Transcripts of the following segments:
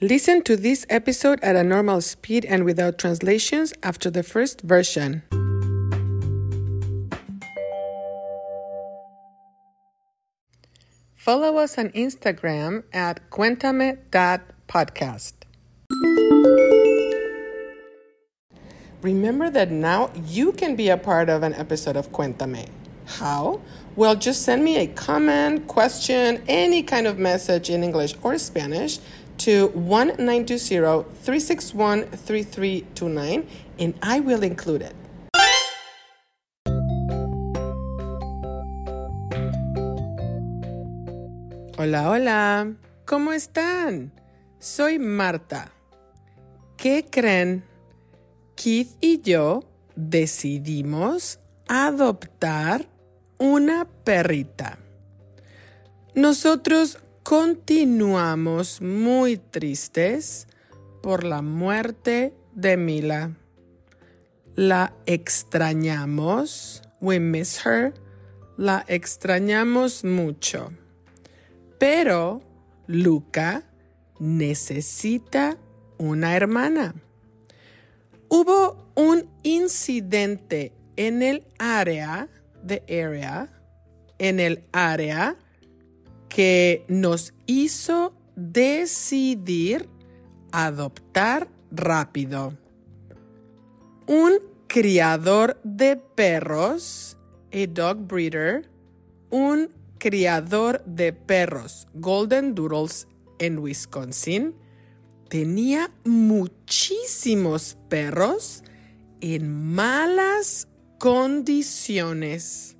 Listen to this episode at a normal speed and without translations after the first version. Follow us on Instagram at cuéntame.podcast. Remember that now you can be a part of an episode of Cuéntame. How? Well, just send me a comment, question, any kind of message in English or Spanish to 1920-361-3329 and I will include it. Hola, hola. ¿Cómo están? Soy Marta. ¿Qué creen? Keith y yo decidimos adoptar una perrita. Nosotros continuamos muy tristes por la muerte de Mila. La extrañamos. We miss her. La extrañamos mucho. Pero Luca necesita una hermana. Hubo un incidente en el área de area, en el área que nos hizo decidir adoptar rápido. Un criador de perros, a dog breeder, un criador de perros, Golden Doodles en Wisconsin, tenía muchísimos perros en malas condiciones.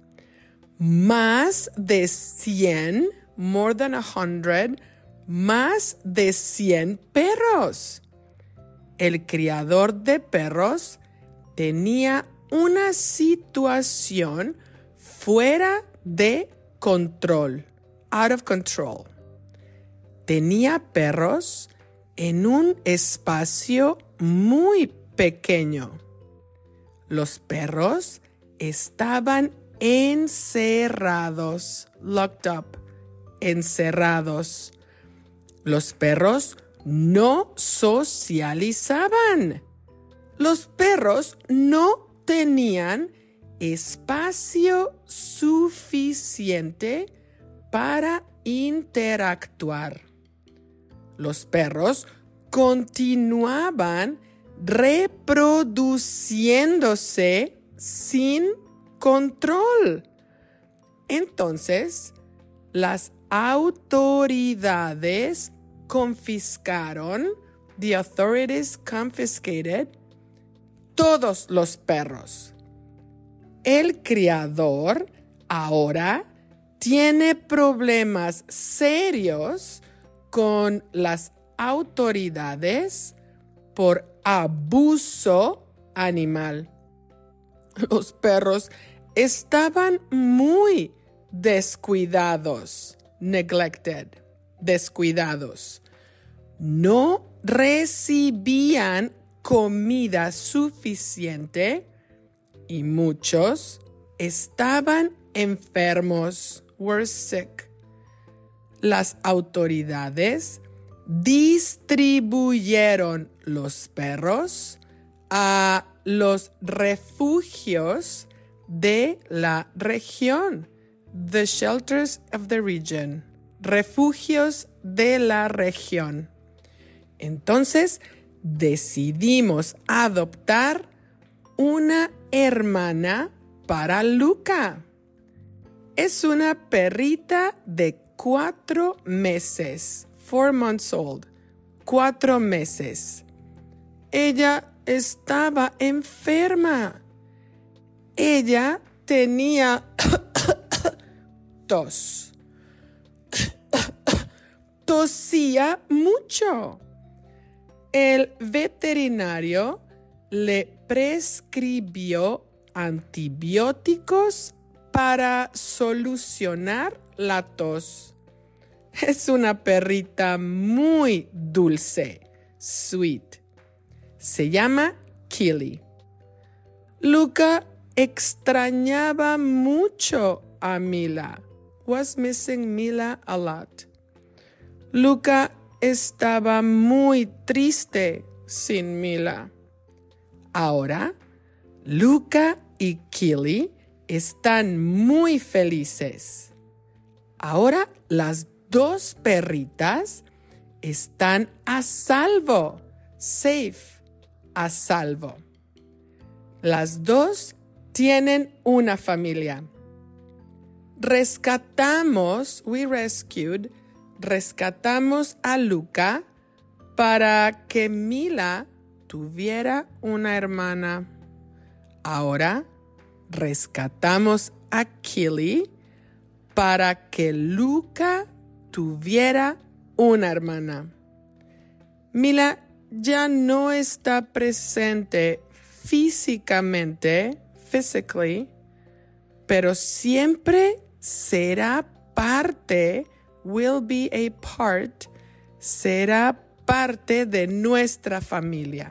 Más de 100, more than a hundred, más de 100 perros. El criador de perros tenía una situación fuera de control, out of control. Tenía perros en un espacio muy pequeño. Los perros estaban encerrados, locked up, encerrados. Los perros no socializaban. Los perros no tenían espacio suficiente para interactuar. Los perros continuaban reproduciéndose sin control. Entonces, las autoridades confiscaron, the authorities confiscated, todos los perros. El criador ahora tiene problemas serios con las autoridades por abuso animal. Los perros estaban muy descuidados, neglected, descuidados. No recibían comida suficiente y muchos estaban enfermos, were sick. Las autoridades distribuyeron los perros a los refugios de la región, the shelters of the region, refugios de la región. Entonces decidimos adoptar una hermana para Luca. Es una perrita de cuatro meses, four months old, cuatro meses. Ella estaba enferma. Ella tenía tos. Tosía mucho. El veterinario le prescribió antibióticos para solucionar la tos. Es una perrita muy dulce, sweet. Se llama Killy. Luca extrañaba mucho a Mila. Was missing Mila a lot. Luca estaba muy triste sin Mila. Ahora, Luca y Killy están muy felices. Ahora las dos perritas están a salvo, safe, a salvo. Las dos tienen una familia. Rescatamos, we rescued, rescatamos a Luca para que Mila tuviera una hermana. Ahora rescatamos a Killy para que Luca tuviera una hermana. Mila ya no está presente físicamente, physically, pero siempre será parte, will be a part, será parte de nuestra familia.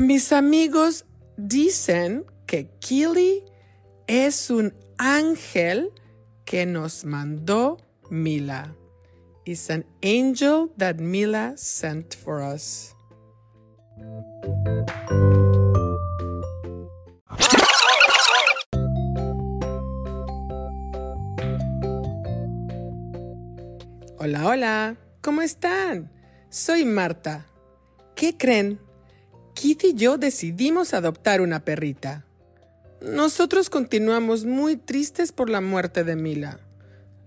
Mis amigos dicen que Kili es un ángel que nos mandó Mila. It's an angel that Mila sent for us. Hola, hola, ¿cómo están? Soy Marta. ¿Qué creen? Kitty y yo decidimos adoptar una perrita. Nosotros continuamos muy tristes por la muerte de Mila.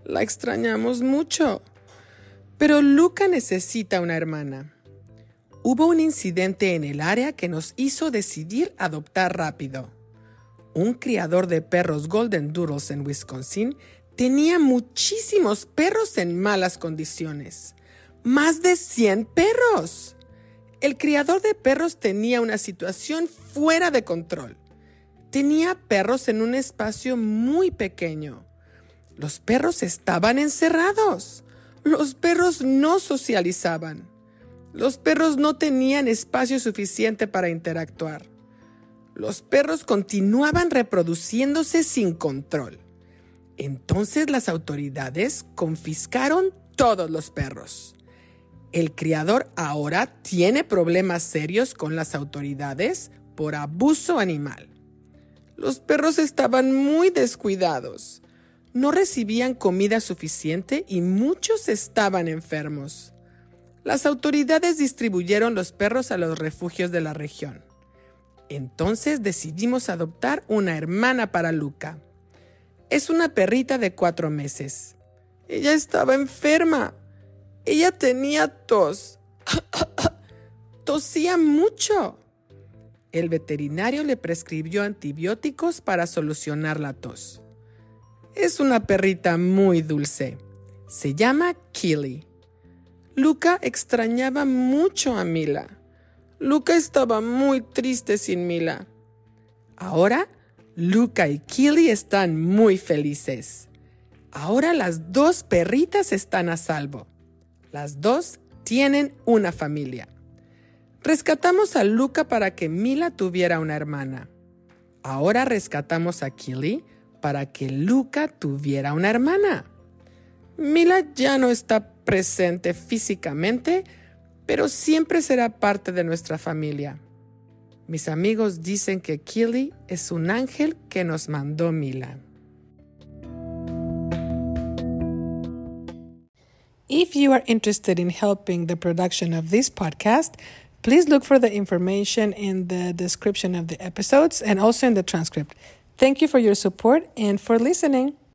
La extrañamos mucho. Pero Luca necesita una hermana. Hubo un incidente en el área que nos hizo decidir adoptar rápido. Un criador de perros Golden Doodles en Wisconsin tenía muchísimos perros en malas condiciones. Más de 100 perros. El criador de perros tenía una situación fuera de control. Tenía perros en un espacio muy pequeño. Los perros estaban encerrados. Los perros no socializaban. Los perros no tenían espacio suficiente para interactuar. Los perros continuaban reproduciéndose sin control. Entonces las autoridades confiscaron todos los perros. El criador ahora tiene problemas serios con las autoridades por abuso animal. Los perros estaban muy descuidados. No recibían comida suficiente y muchos estaban enfermos. Las autoridades distribuyeron los perros a los refugios de la región. Entonces decidimos adoptar una hermana para Luca. Es una perrita de cuatro meses. Ella estaba enferma. Ella tenía tos. Tosía mucho. El veterinario le prescribió antibióticos para solucionar la tos. Es una perrita muy dulce. Se llama Killy. Luca extrañaba mucho a Mila. Luca estaba muy triste sin Mila. Ahora, Luca y Killy están muy felices. Ahora las dos perritas están a salvo. Las dos tienen una familia. Rescatamos a Luca para que Mila tuviera una hermana. Ahora rescatamos a Killy para que Luca tuviera una hermana. Mila ya no está presente físicamente, pero siempre será parte de nuestra familia. Mis amigos dicen que Killy es un ángel que nos mandó Mila. If you are interested in helping the production of this podcast, Please look for the information in the description of the episodes and also in the transcript. Thank you for your support and for listening.